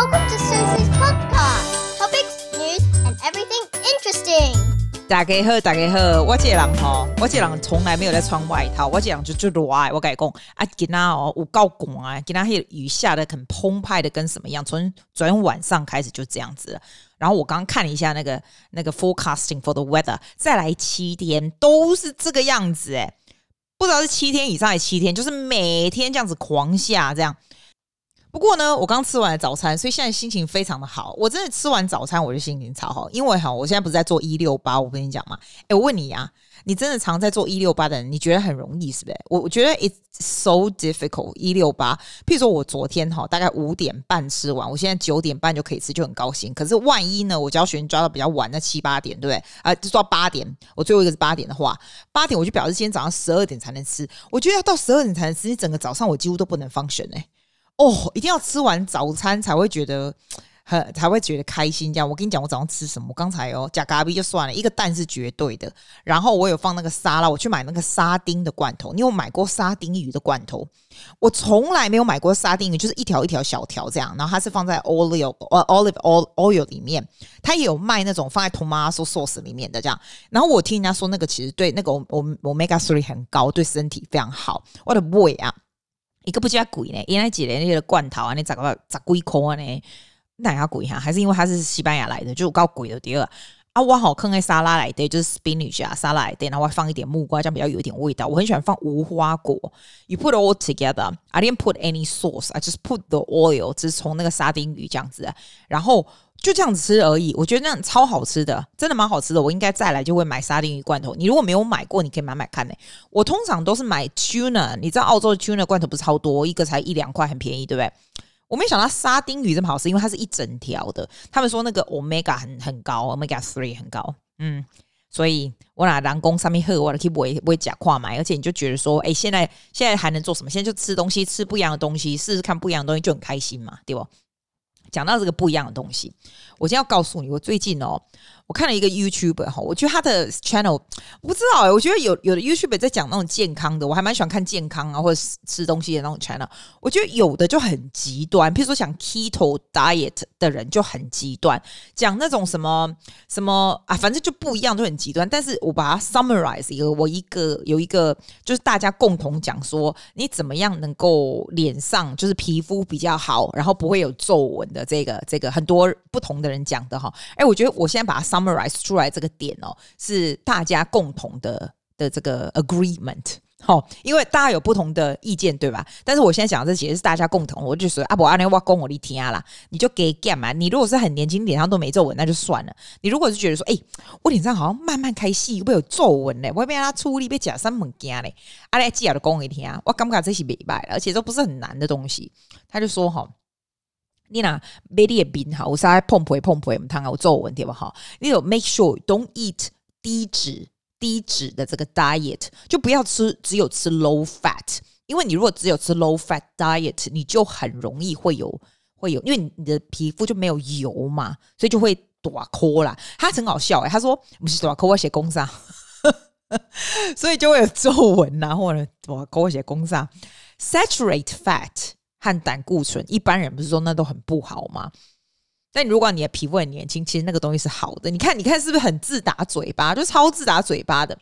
Welcome to Susie's podcast. Topics, news, and everything interesting. 大家好，大家好，我这个人吼，我这个人从来没有在穿外套，我这个人就就热爱。我跟你讲啊，今仔哦有够寒啊，今仔那雨下的很澎湃的，跟什么样？从昨天晚上开始就这样子了。然后我刚刚看了一下那个那个 forecasting for the weather，再来七天都是这个样子诶，不知道是七天以上还是七天，就是每天这样子狂下这样。不过呢，我刚吃完早餐，所以现在心情非常的好。我真的吃完早餐，我就心情超好，因为哈，我现在不是在做一六八，我跟你讲嘛。诶，我问你呀，你真的常在做一六八的人，你觉得很容易是不是？我我觉得 it's so difficult 一六八。譬如说我昨天哈，大概五点半吃完，我现在九点半就可以吃，就很高兴。可是万一呢，我教学生抓到比较晚，那七八点，对不对？啊，就抓八点，我最后一个是八点的话，八点我就表示今天早上十二点才能吃。我觉得要到十二点才能吃，你整个早上我几乎都不能 function 哎。哦，一定要吃完早餐才会觉得很才会觉得开心。这样，我跟你讲，我早上吃什么？刚才哦，加咖啡就算了，一个蛋是绝对的。然后我有放那个沙拉，我去买那个沙丁的罐头。你有买过沙丁鱼的罐头？我从来没有买过沙丁鱼，就是一条一条小条这样。然后它是放在 olive 呃 olive oil 油里面，它也有卖那种放在 tomato sauce 里面的这样。然后我听人家说那个其实对那个我我 omega three 很高，对身体非常好。我的 boy 啊！一个不加贵呢，原来几年那个罐头啊，你咋个咋贵块呢？哪样贵哈？还是因为它是西班牙来的，就够贵的第二啊！我好坑在沙拉来的，就是 spinach 啊，沙拉来的，然后我放一点木瓜，这样比较有一点味道。我很喜欢放无花果。You put all together. I didn't put any sauce. I just put the oil. 只是从那个沙丁鱼这样子，然后。就这样子吃而已，我觉得那样超好吃的，真的蛮好吃的。我应该再来就会买沙丁鱼罐头。你如果没有买过，你可以买买看呢。我通常都是买 tuna，你知道澳洲的 tuna 罐头不是超多，一个才一两块，很便宜，对不对？我没想到沙丁鱼这么好吃，因为它是一整条的。他们说那个 omega 很很高，omega three 很高，嗯，所以我拿人工上面喝，我的 keep 不会不会假跨买，而且你就觉得说，哎，现在现在还能做什么？现在就吃东西，吃不一样的东西，试试看不一样的东西就很开心嘛，对不？讲到这个不一样的东西，我今天要告诉你，我最近哦。我看了一个 YouTuber 哈，我觉得他的 channel 我不知道哎、欸，我觉得有有的 YouTuber 在讲那种健康的，我还蛮喜欢看健康啊或者吃东西的那种 channel。我觉得有的就很极端，譬如说讲 keto diet 的人就很极端，讲那种什么什么啊，反正就不一样，都很极端。但是我把它 summarize 一个，我一个有一个就是大家共同讲说，你怎么样能够脸上就是皮肤比较好，然后不会有皱纹的这个这个很多不同的人讲的哈。哎，我觉得我现在把它 summarize 出来这个点哦，是大家共同的的这个 agreement，好，因为大家有不同的意见，对吧？但是我现在讲的这些是大家共同，我就说啊，不，阿内我讲我的天啊啦，你就给干嘛？你如果是很年轻，脸上都没皱纹，那就算了。你如果是觉得说，哎、我脸上好像慢慢开始会有皱纹嘞，我被他出力被假三猛惊嘞，阿内记得讲我一天啊，我感觉这些没败，而且都不是很难的东西。他就说哈。你呐，买你的面哈，有啥碰皮碰皮，唔通有皱纹对不哈？你有 make sure don't eat 低脂低脂的这个 diet，就不要吃只有吃 low fat，因为你如果只有吃 low fat diet，你就很容易会有会有，因为你的皮肤就没有油嘛，所以就会大颗啦。他很好笑诶、欸，他说不是大颗，我写工上，所以就会有皱纹呐，或者大颗我写工伤 saturate fat。和胆固醇，一般人不是说那都很不好吗？但如果你的皮肤很年轻，其实那个东西是好的。你看，你看是不是很自打嘴巴，就超自打嘴巴的？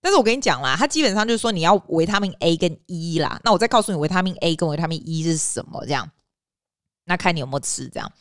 但是我跟你讲啦，它基本上就是说你要维他命 A 跟 E 啦。那我再告诉你维他命 A 跟维他命 E 是什么？这样，那看你有没有吃这样。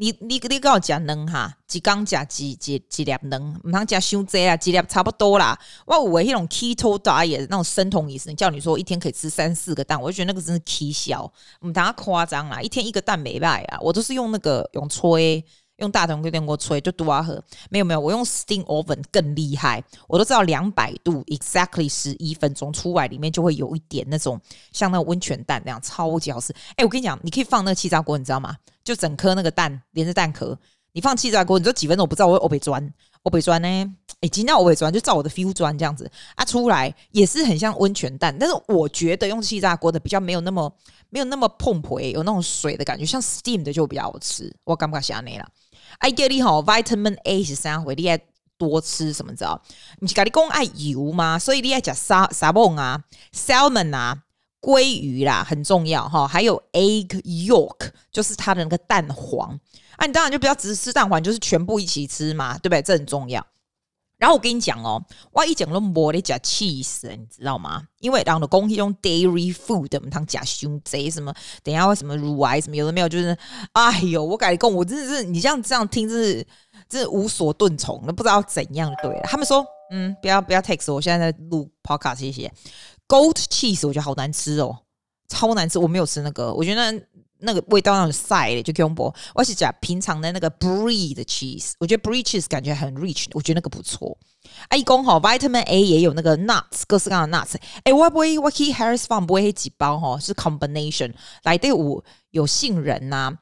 你你你跟我讲卵哈，一缸加几几几粒卵，唔通食伤济啊，几粒差不多啦。我有诶，那种 keto diet 那种生酮饮食，叫你说一天可以吃三四个蛋，我就觉得那个真是奇小，唔通夸张啦，一天一个蛋没败啊，我都是用那个用吹。用大铜电电锅吹就多啊喝，没有没有，我用 steam oven 更厉害，我都知道两百度 exactly 十一分钟出来，里面就会有一点那种像那个温泉蛋那样超级好吃。哎，我跟你讲，你可以放那个气炸锅，你知道吗？就整颗那个蛋连着蛋壳，你放气炸锅，你就几分钟我不知道，我会被钻，欧北砖呢？哎，今天欧北砖就照我的 feel 砖这样子啊，出来也是很像温泉蛋，但是我觉得用气炸锅的比较没有那么没有那么澎湃，有那种水的感觉，像 steam 的就比较好吃。我感觉像那啦。哎，叫你好，vitamin A 是三回，你爱多吃什么？知道？你是跟你讲爱油吗？所以你爱吃沙沙翁啊，salmon 啊鲑鱼啦，很重要哈。还有 egg yolk，就是它的那个蛋黄。啊，你当然就不要只是吃蛋黄，就是全部一起吃嘛，对不对？这很重要。然后我跟你讲哦，我一讲都没得加 cheese，你知道吗？因为然后的公用 dairy food，我们汤加胸贼什么，等一下为什么乳癌什么有的没有，就是哎呦，我改工，我真的是你这样这样听，真是真是无所遁从，都不知道怎样对。他们说，嗯，不要不要 text 我，我现在在录 podcast，谢谢。Goat cheese 我觉得好难吃哦，超难吃，我没有吃那个，我觉得。那个味道那种晒的就恐怖。我是讲平常的那个 brie 的 cheese，我觉得 brie cheese 感觉很 rich，我觉得那个不错。哎、啊，一讲吼，vitamin A 也有那个 nuts，各式各样的 nuts。哎，我不会，我去 Harris Farm 不会几包吼，是 combination 来对有有杏仁呐、啊，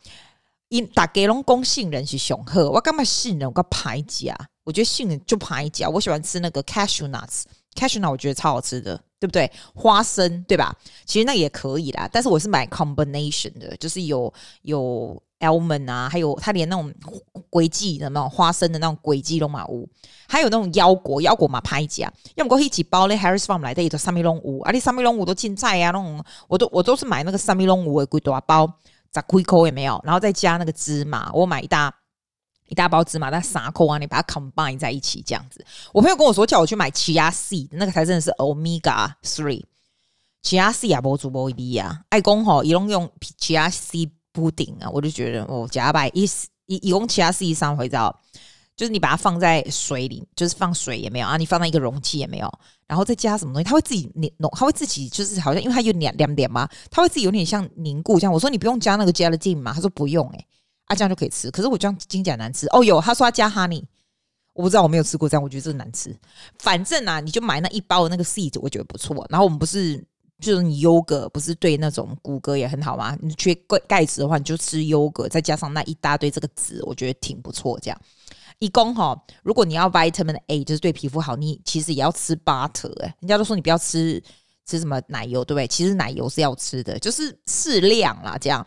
因大家拢讲杏仁是上好，我干嘛杏仁我个排甲？我觉得杏仁就排挤啊，我喜欢吃那个 cashew nuts，cashew nuts 我觉得超好吃的。对不对？花生对吧？其实那也可以啦，但是我是买 combination 的，就是有有 almond 啊，还有它连那种龟记的那种花生的那种龟记龙马屋，还有那种腰果腰果嘛拍假，要么过一起包嘞 Harris Farm 来的一个三米龙五，啊，你三米龙五都进菜呀，那种我都我都是买那个三米龙五的几大包，十几块也没有，然后再加那个芝麻，我买一大。一大包芝麻，但三颗啊，你把它 combine 在一起这样子。我朋友跟我说，叫我去买 Chia Seed，那个才真的是 Omega Three。Chia Seed 啊，不足不一滴啊。爱公吼，一共用 Chia Seed 布丁啊，我就觉得哦，假白一一一共 Chia Seed 三回照，就是你把它放在水里，就是放水也没有啊，你放在一个容器也没有，然后再加什么东西，它会自己凝，它会自己就是好像因为它有两两点嘛，它会自己有点像凝固这样。我说你不用加那个 gelatin 嘛，他说不用诶、啊，这样就可以吃，可是我这样听起来难吃哦。有他说他加 honey，我不知道，我没有吃过这样，我觉得这个难吃。反正啊，你就买那一包的那个 seed，我觉得不错。然后我们不是就是你优格，不是对那种骨骼也很好吗？你缺钙钙质的话，你就吃优格，再加上那一大堆这个籽，我觉得挺不错。这样一共哈，如果你要 vitamin A，就是对皮肤好，你其实也要吃 butter。哎，人家都说你不要吃吃什么奶油，对不对？其实奶油是要吃的，就是适量啦，这样。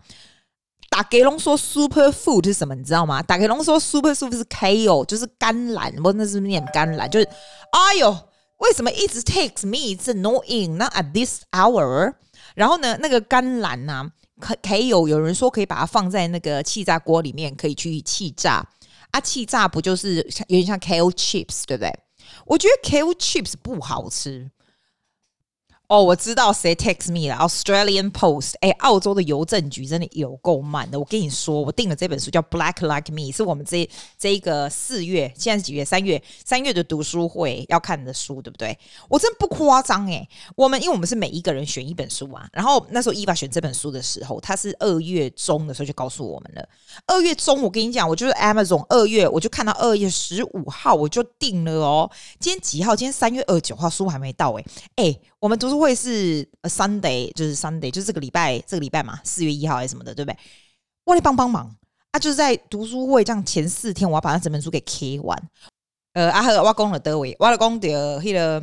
打给龙说 super food 是什么？你知道吗？打给龙说 super food 是 kale，就是甘蓝。我那是念甘蓝，就是哎呦，为什么一直 takes me 一次 no in？那 at this hour？然后呢，那个甘蓝啊，kale 有人说可以把它放在那个气炸锅里面，可以去气炸啊。气炸不就是有点像 kale chips，对不对？我觉得 kale chips 不好吃。哦我知道谁 text me 了，Australian Post。哎，澳洲的邮政局真的有够慢的。我跟你说，我订了这本书叫《Black Like Me》，是我们这这一个四月，现在是几月？三月，三月的读书会要看的书，对不对？我真不夸张哎。我们因为我们是每一个人选一本书啊，然后那时候 Eva 选这本书的时候，他是二月中的时候就告诉我们了。二月中，我跟你讲，我就是 Amazon 二月，我就看到二月十五号我就订了哦。今天几号？今天三月二十九号，书还没到哎哎。我们读书会是 Sunday，就是 Sunday，就是这个礼拜，这个礼拜嘛，四月一号还是什么的，对不对？我来帮帮忙啊！就是在读书会这样前四天，我要把那整本书给 K 完。呃，阿、啊、和我讲了德维，我了讲的迄个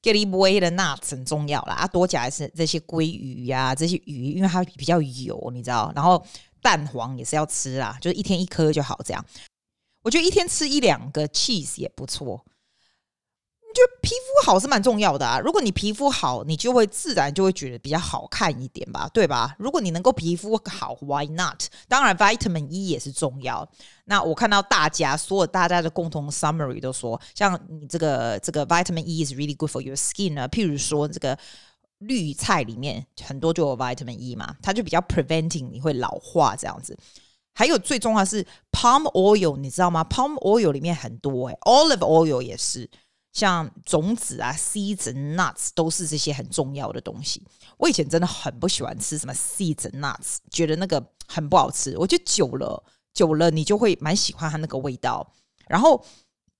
Gary Boy 的 nuts 很重要啦。啊，多加是这些鲑鱼呀、这些鱼，因为它比较油，你知道。然后蛋黄也是要吃啦，就是一天一颗就好。这样，我觉得一天吃一两个 cheese 也不错。就皮肤好是蛮重要的啊！如果你皮肤好，你就会自然就会觉得比较好看一点吧，对吧？如果你能够皮肤好，Why not？当然，Vitamin E 也是重要。那我看到大家所有大家的共同 summary 都说，像你这个这个 Vitamin E is really good for your skin 呢。譬如说，这个绿菜里面很多就有 Vitamin E 嘛，它就比较 preventing 你会老化这样子。还有最重要是 Palm Oil，你知道吗？Palm Oil 里面很多哎、，Olive Oil 也是。像种子啊，seeds nuts 都是这些很重要的东西。我以前真的很不喜欢吃什么 seeds nuts，觉得那个很不好吃。我觉得久了，久了你就会蛮喜欢它那个味道。然后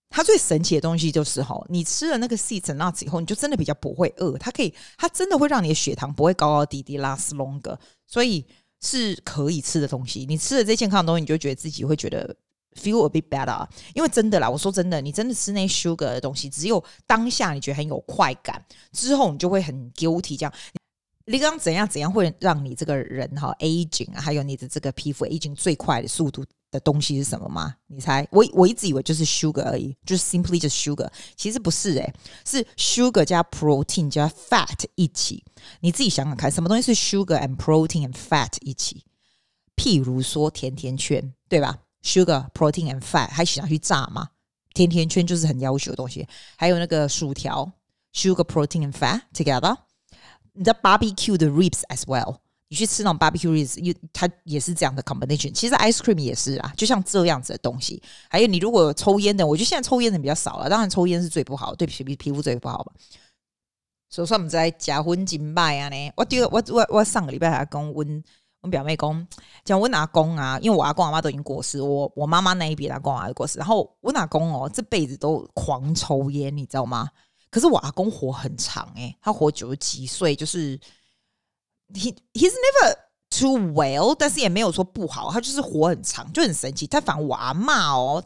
它最神奇的东西就是哈，你吃了那个 seeds nuts 以后，你就真的比较不会饿。它可以，它真的会让你的血糖不会高高低低，last longer，所以是可以吃的东西。你吃了这些健康的东西，你就觉得自己会觉得。Feel a bit better，因为真的啦，我说真的，你真的吃那 sugar 的东西，只有当下你觉得很有快感，之后你就会很 guilty。这样，你刚刚怎样怎样会让你这个人哈 aging 啊，还有你的这个皮肤 aging 最快的速度的东西是什么吗？你猜？我我一直以为就是 sugar 而已，就是 simply just sugar。其实不是诶、是 sugar 加 protein 加 fat 一起。你自己想想看，什么东西是 sugar and protein and fat 一起？譬如说甜甜圈，对吧？sugar protein and fat 还喜欢去炸吗？甜甜圈就是很要求的东西。还有那个薯条，sugar protein and fat together。你的 barbecue 的 ribs as well。你去吃那种 barbecue ribs，它也是这样的 combination。其实 ice cream 也是啊，就像这样子的东西。还有你如果抽烟的，我觉得现在抽烟的比较少了。当然抽烟是最不好，对皮皮肤最不好嘛。所以说我们在假婚金拜啊呢。我第二我我我上个礼拜还跟温我表妹公，讲我阿公啊，因为我阿公阿妈都已经过世，我我妈妈那一边阿公阿妈过世，然后我阿公哦这辈子都狂抽烟，你知道吗？可是我阿公活很长诶、他活九十几岁，就是。He he's never too well，但是也没有说不好，他就是活很长，就很神奇。他反而我阿妈哦，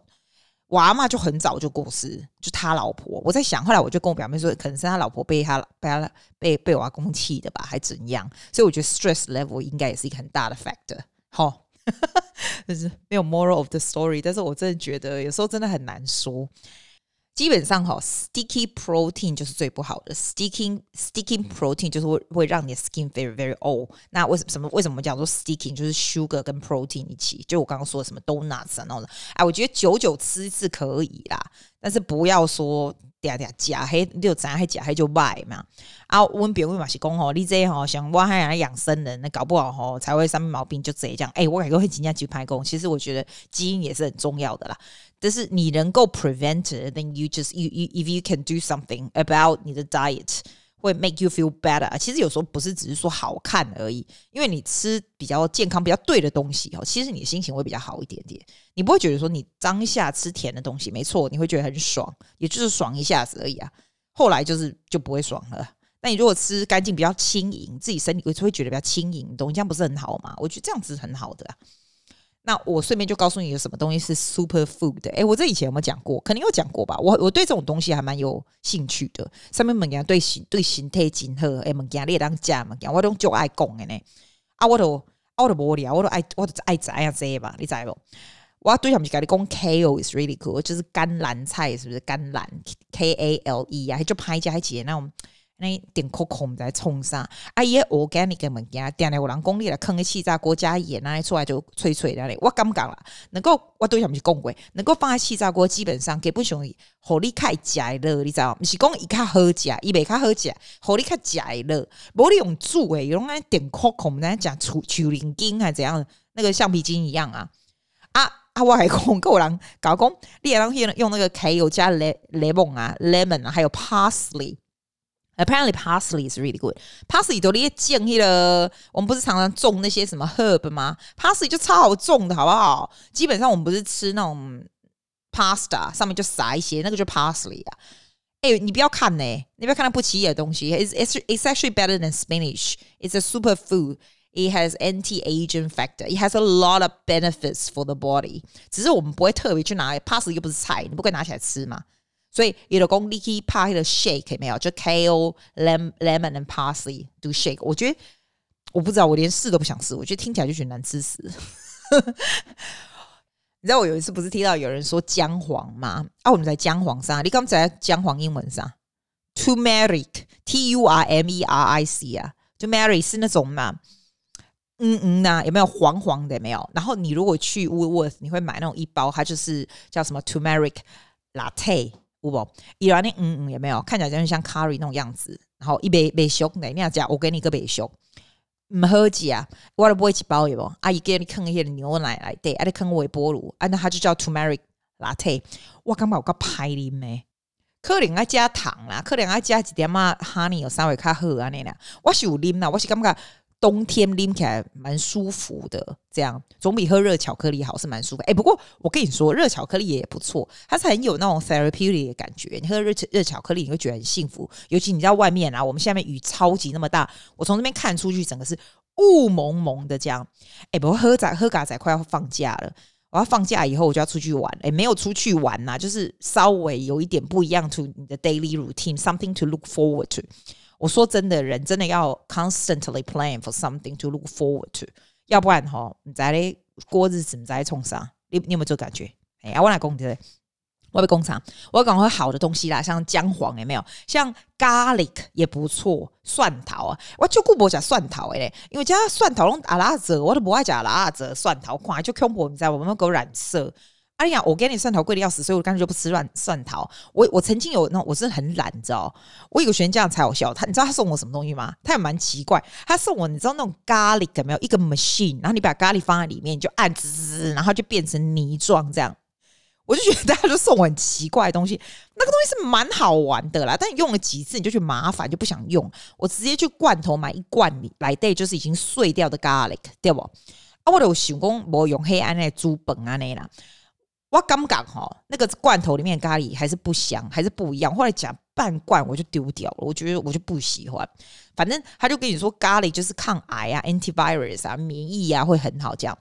我阿嬷就很早就过世，就他老婆。我在想，后来我就跟我表妹说，可能是他老婆被他被他被被我阿公气的吧，还怎样？所以我觉得 stress level 应该也是一个很大的 factor。好，就是没有 moral of the story，但是我真的觉得有时候真的很难说。基本上哈，sticky protein 就是最不好的。sticking sticking protein 就是会会让你的 skin very very old。那为什么什么为什么讲说 sticking 就是 sugar 跟 protein 一起？就我刚刚说什么 donuts 啊那种，哎，我觉得久久吃是可以啦，但是不要说。嗲嗲假黑，你就咱还假黑就坏嘛。啊，我们别位嘛是讲吼，你这吼像我还来养生人，那搞不好吼才会上面毛病就这样。哎、欸，我感觉会尽量去排工。其实我觉得基因也是很重要的啦。但是你能够 prevent，then you just you you if you can do something about 你的 diet。会 make you feel better。其实有时候不是只是说好看而已，因为你吃比较健康、比较对的东西哦，其实你的心情会比较好一点点。你不会觉得说你当下吃甜的东西，没错，你会觉得很爽，也就是爽一下子而已啊。后来就是就不会爽了。那你如果吃干净、比较轻盈，自己身体会会觉得比较轻盈，东西这样不是很好吗？我觉得这样子很好的。那我顺便就告诉你有什么东西是 super food 的。诶，我这以前有没有讲过？肯定有讲过吧。我我对这种东西还蛮有兴趣的。上面物件对形对形态真好，诶，物件你也当食物件，我都就爱讲的呢。啊，我都啊我都无聊，我都爱我都爱知影这吧，你知不？我对他们就跟你讲，kale is really cool，就是甘蓝菜，是不是甘蓝？K A L E 啊，就拍一下起那种。那点扣扣在冲上，啊伊个 organic 的物件，点来有人讲你来坑个气炸锅加盐，那出来就脆脆的嘞。我敢不敢啦？能够我对他们是讲过，能够放在气炸锅，基本上给不容易，火力开食了，你知道？不是讲伊较好食，伊袂较好食，火力开食了，无你用煮诶，用那点扣扣，我们来讲除除灵筋还怎样？那个橡皮筋一样啊啊啊！我还讲够人搞讲，你也当用用那个 kale lemon 啊，lemon 啊，还有 parsley。Apparently parsley is really good. Parsley 都你建议了，我们不是常常种那些什么 herb 吗？Parsley 就超好种的，好不好？基本上我们不是吃那种 pasta 上面就撒一些，那个就 parsley 啊。哎、欸，你不要看呢、欸，你不要看它不起眼的东西。It's it's it's actually better than spinach. It's a super food. It has anti-aging factor. It has a lot of benefits for the body. 只是我们不会特别去拿 parsley 又不是菜，你不会拿起来吃嘛？ 所以有的讲你去拍的 shake 没有？就 kale lemon lemon and parsley do shake。我觉得我不知道，我连试都不想试。我觉得听起来就觉得难吃死。你知道我有一次不是听到有人说姜黄吗？啊，我们在姜黄上，你刚才姜黄英文上 t u m e r i c t u r m e r i c 啊 t u m e r i c 是那种嘛，嗯嗯呐、有没有黄黄的？没有。然后你如果去 Woolworth，你会买那种一包，它就是叫什么 t u m e r i c latte。不不，伊安尼嗯嗯也没有，看起来就像 curry 那种样子。然后一杯杯熟的，你要讲我给你个杯熟，唔好吃啊，我都不会去包有无？阿姨给你坑一些牛奶来对，阿你坑微波炉，啊那它就叫 turmeric latte。我感觉有个歹啉诶？可能爱加糖啦，可能爱加一点嘛 honey 有稍微较好安尼啦。我是有啉啦，我是感觉。冬天拎起来蛮舒服的，这样总比喝热巧克力好，是蛮舒服。哎、不过我跟你说，热巧克力也不错，它是很有那种 therapeutic 的感觉。你喝热热巧克力，你会觉得很幸福。尤其你在外面啊，我们下面雨超级那么大，我从这边看出去，整个是雾蒙蒙的这样。哎、不过喝仔喝嘎仔快要放假了，我要放假以后我就要出去玩。哎、没有出去玩呐、啊，就是稍微有一点不一样，to 你的 daily routine，something to look forward to。我说真的，人真的要 constantly plan for something to look forward to，要不然哈，你在嘞过日子，你在冲啥？你你有没有这感觉？哎呀，我来讲对。我被工厂，我赶快好的东西啦，像姜黄有没有？像 garlic 也不错，蒜头啊，我就顾不讲蒜头诶，因为加蒜头拢阿拉泽，我都不爱讲阿拉泽蒜头，看就恐怖，你知道我们狗染色。哎呀，我给你蒜头贵的要死，所以我干脆就不吃蒜蒜头。我我曾经有那我真的很懒，你知道？我有个学生这样才好笑，他你知道他送我什么东西吗？他也蛮奇怪，他送我你知道那种 garlic 有没有？一个 machine，然后你把 garlic 放在里面，就按滋滋，然后就变成泥状这样。我就觉得大家就送我很奇怪的东西，那个东西是蛮好玩的啦，但用了几次你就觉得麻烦，就不想用。我直接去罐头买一罐来对，就是已经碎掉的 garlic，对不？啊，我有想讲我用黑暗的猪本啊那啦，我感觉哈，那个罐头里面咖喱还是不香，还是不一样。后来讲半罐我就丢掉了，我觉得我就不喜欢。反正他就跟你说咖喱就是抗癌啊，antivirus 啊，免疫啊会很好这样。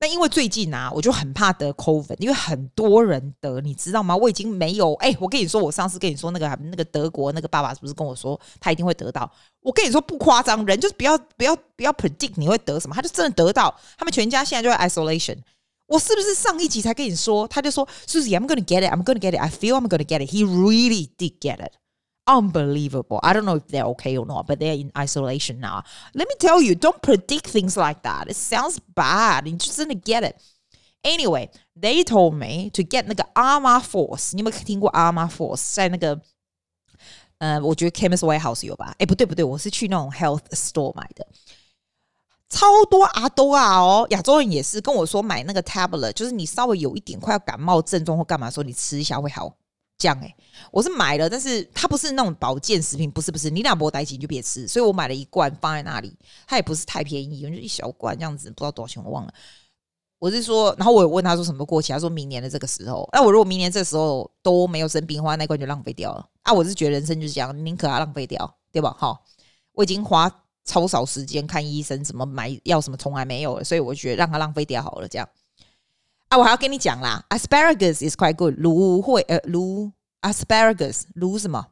那因为最近啊，我就很怕得 COVID，因为很多人得，你知道吗？我已经没有哎、我跟你说，我上次跟你说那个那个德国那个爸爸是不是跟我说他一定会得到？我跟你说不夸张，人就是不要不要不要 predict 你会得什么，他就真的得到。他们全家现在就在 isolation。我是不是上一集才跟你说？他就说，Susie，I'm gonna get it，I'm gonna get it，I feel I'm gonna get it。He really did get it。Unbelievable. I don't know if they're okay or not, but they're in isolation now. Let me tell you, don't predict things like that. It sounds bad. You just didn't get it. Anyway, they told me to get 那个 Armour Force。你有没有听过 Armour Force？在那个呃，我觉得 Chemist Warehouse 有吧？哎，不对不对，我是去那种 Health Store 买的。 超多阿多啊哦，亚洲人也是跟我说买那个 tablet，就是你稍微有一点快要感冒症状或干嘛的时候，你吃一下会好。这样哎，我是买了，但是它不是那种保健食品，不是不是，你俩不带起你就别吃，所以我买了一罐放在那里，它也不是太便宜，就一小罐这样子，不知道多少钱我忘了。我是说，然后我有问他说什么过期，他说明年的这个时候，那我如果明年这时候都没有生病的话，那罐就浪费掉了啊！我是觉得人生就是这样，宁可它浪费掉，对吧？好，我已经花 超少时间看医生，什么买药什么从来没有，所以我觉得让它浪费掉好了，这样。啊，我还要跟你讲啦，asparagus is quite good，芦荟呃芦 asparagus 芦什么？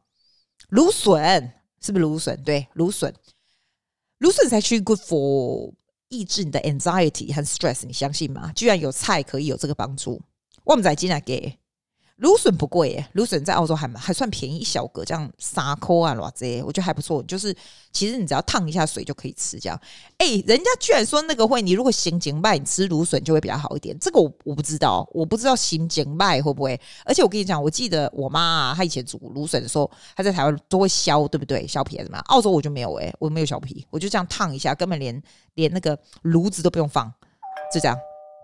芦笋是不是芦笋？对，芦笋，芦笋才去 good for 抑制你的 anxiety 和 stress，你相信吗？居然有菜可以有这个帮助，我们在今天给。芦笋不贵耶，芦笋在澳洲还还算便宜，一小个这样三块啊，偌济，我觉得还不错。就是其实你只要烫一下水就可以吃，这样。哎、人家居然说那个会，你如果心情坏，你吃芦笋就会比较好一点。这个我我不知道，我不知道心情坏会不会。而且我跟你讲，我记得我妈啊，她以前煮芦笋的时候，她在台湾都会削，对不对？削皮还是什么？澳洲我就没有哎，我没有削皮，我就这样烫一下，根本连连那个炉子都不用放，就这样。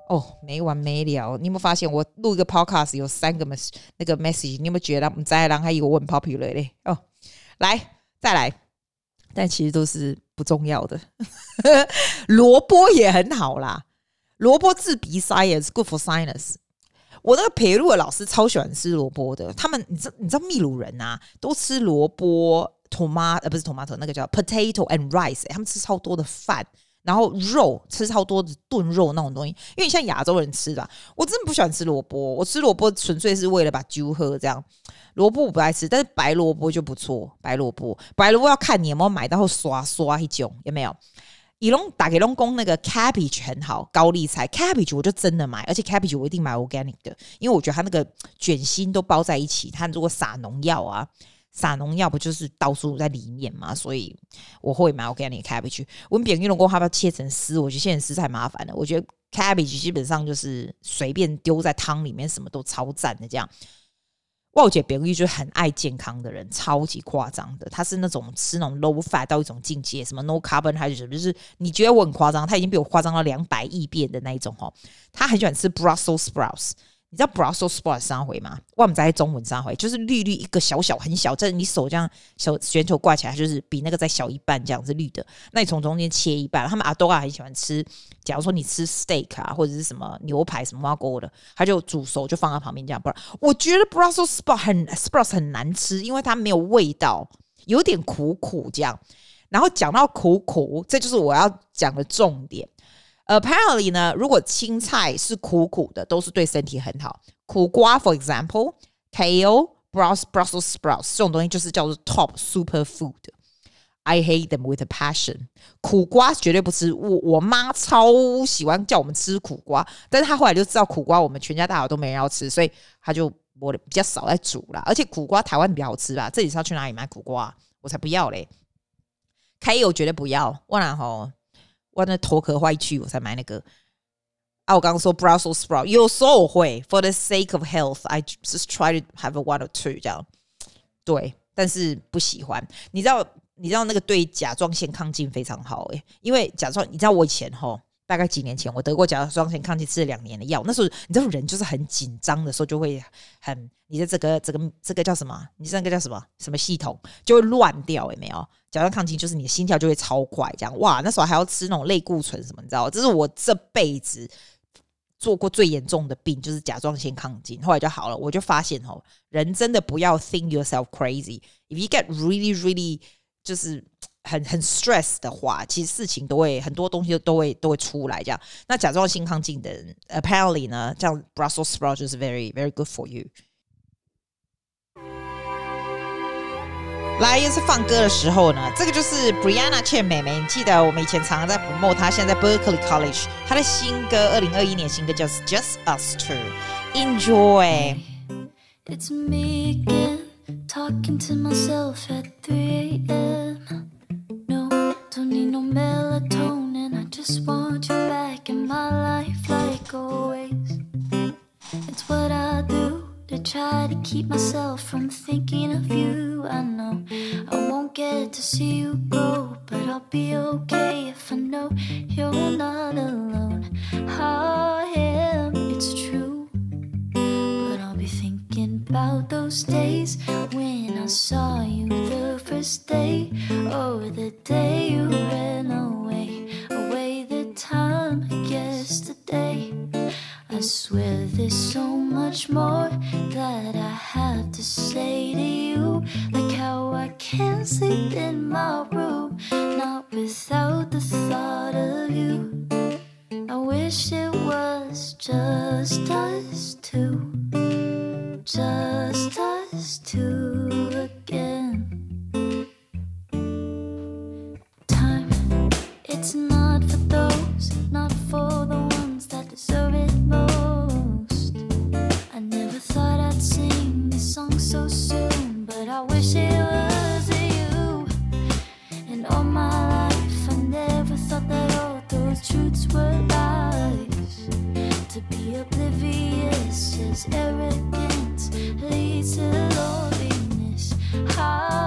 哦，没完没了！你有没有发现我录一个 podcast 有三个 mess 那个 message？你有没有觉得我们在让还以为我很 popular 嘞？哦，来再来，但其实都是不重要的。萝卜也很好啦，萝卜治鼻塞也是 good for sinus。我那个培路的老师超喜欢吃萝卜的，他们你知你知道秘鲁人啊，都吃萝卜 tomato 呃不是 tomato 那个叫 potato and rice，欸，他们吃超多的饭。然后肉吃超多的炖肉那种东西，因为你像亚洲人吃的，我真的不喜欢吃萝卜。我吃萝卜纯粹是为了把酒喝这样。萝卜我不爱吃，但是白萝卜就不错。白萝卜，白萝卜要看你有没有买到后刷刷一种，有没有？以龙打给龙宫那个 cabbage 很好，高丽菜 cabbage 我就真的买，而且 cabbage 我一定买 organic 的，因为我觉得它那个卷心都包在一起，它如果撒农药啊。撒农药不就是到处在里面嘛？所以我会买 organic cabbage。我们扁玉龙果它要切成丝，我觉得切成丝太麻烦了。我觉得 cabbage 基本上就是随便丢在汤里面，什么都超赞的这样。我姐扁玉就很爱健康的人，超级夸张的。他是那种吃那种 low fat 到一种境界，什么 no carbon 还是什么，就是你觉得我很夸张，他已经比我夸张到两百亿遍的那一种哦。他很喜欢吃 Brussels sprouts。你知道 Brussels sprouts 啥回吗？我们在中文三回，就是绿绿一个小小很小，在你手这样小旋球挂起来，就是比那个再小一半这样子绿的。那你从中间切一半，他们阿多啊很喜欢吃。假如说你吃 steak 啊，或者是什么牛排什么挖锅的，他就煮熟就放在旁边这样。不然我觉得 Brussels sprout 很 sprouts 很难吃，因为它没有味道，有点苦苦这样。然后讲到苦苦，这就是我要讲的重点。Apparently 呢，如果青菜是苦苦的，都是对身体很好。苦瓜，for example，kale、Brussels Brussels sprouts 这种东西就是叫做 top super food。I hate them with a passion。苦瓜绝对不吃，我我妈超喜欢叫我们吃苦瓜，但是她后来就知道苦瓜我们全家大小都没人要吃，所以她就我比较少在煮啦。而且苦瓜台湾比较好吃吧？这里是要去哪里买苦瓜？我才不要嘞！开业我绝对不要，我然后我那头壳坏去，我才买那个。啊，我刚刚说 Brussels sprout，有时候我会 For the sake of health，I just try to have a one or two 这样。对，但是不喜欢。你知道，你知道那个对甲状腺亢进非常好诶，因为甲状，你知道我以前吼，大概几年前我得过甲状腺亢进，吃了两年的药。那时候你知道人就是很紧张的时候，就会很你的这个这个这个叫什么？你这个叫什么？什么系统就会乱掉？有没有？甲状腺亢进就是你的心跳就会超快，这样哇！那时候还要吃那种类固醇什么？你知道？这是我这辈子。做过最严重的病就是甲状腺亢进，后来就好了。我就发现哦，人真的不要 think yourself crazy。If you get really, really 就是很很 stress 的话，其实事情都会很多东西都会都会出来。这样，那甲状腺亢进的人，apparently 呢，这样 Brussels sprout 就是 very, very good for you。来，又是放歌的时候呢。这个就是 Brianna Chen 妹妹，你记得我们以前常常在 Promo，她，现在在 Berkeley College，她的新歌，二零二一年新歌叫 Just Us Two。Enjoy。talking to myself at 3 a.m. Don't need no melatonin, I just want you back in my life like always. It's what I do. To try to keep myself from thinking of you. I know I won't get to see you grow, but I'll be okay if I know you're not alone. Oh, I am, it's true. About those days when I saw you the first day, or the day you ran away, truths were lies. To be oblivious is arrogance, leads to loneliness. I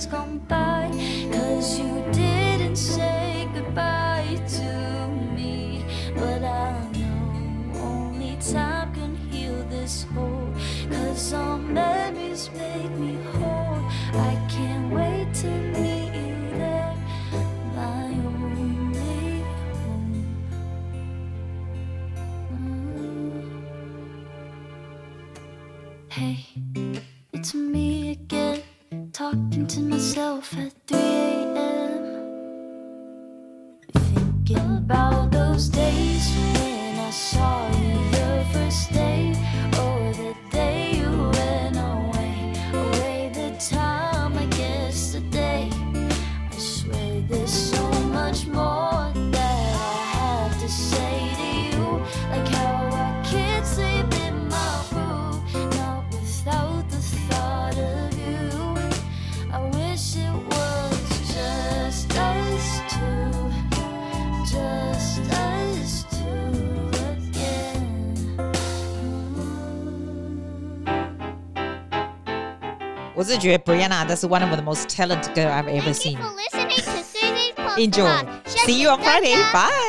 days gone by. 是觉得 Brianna 这是 one of the most talented girl I've ever Thank you seen. for listening to Susie's podcast. Enjoy. See you on Friday. Bye.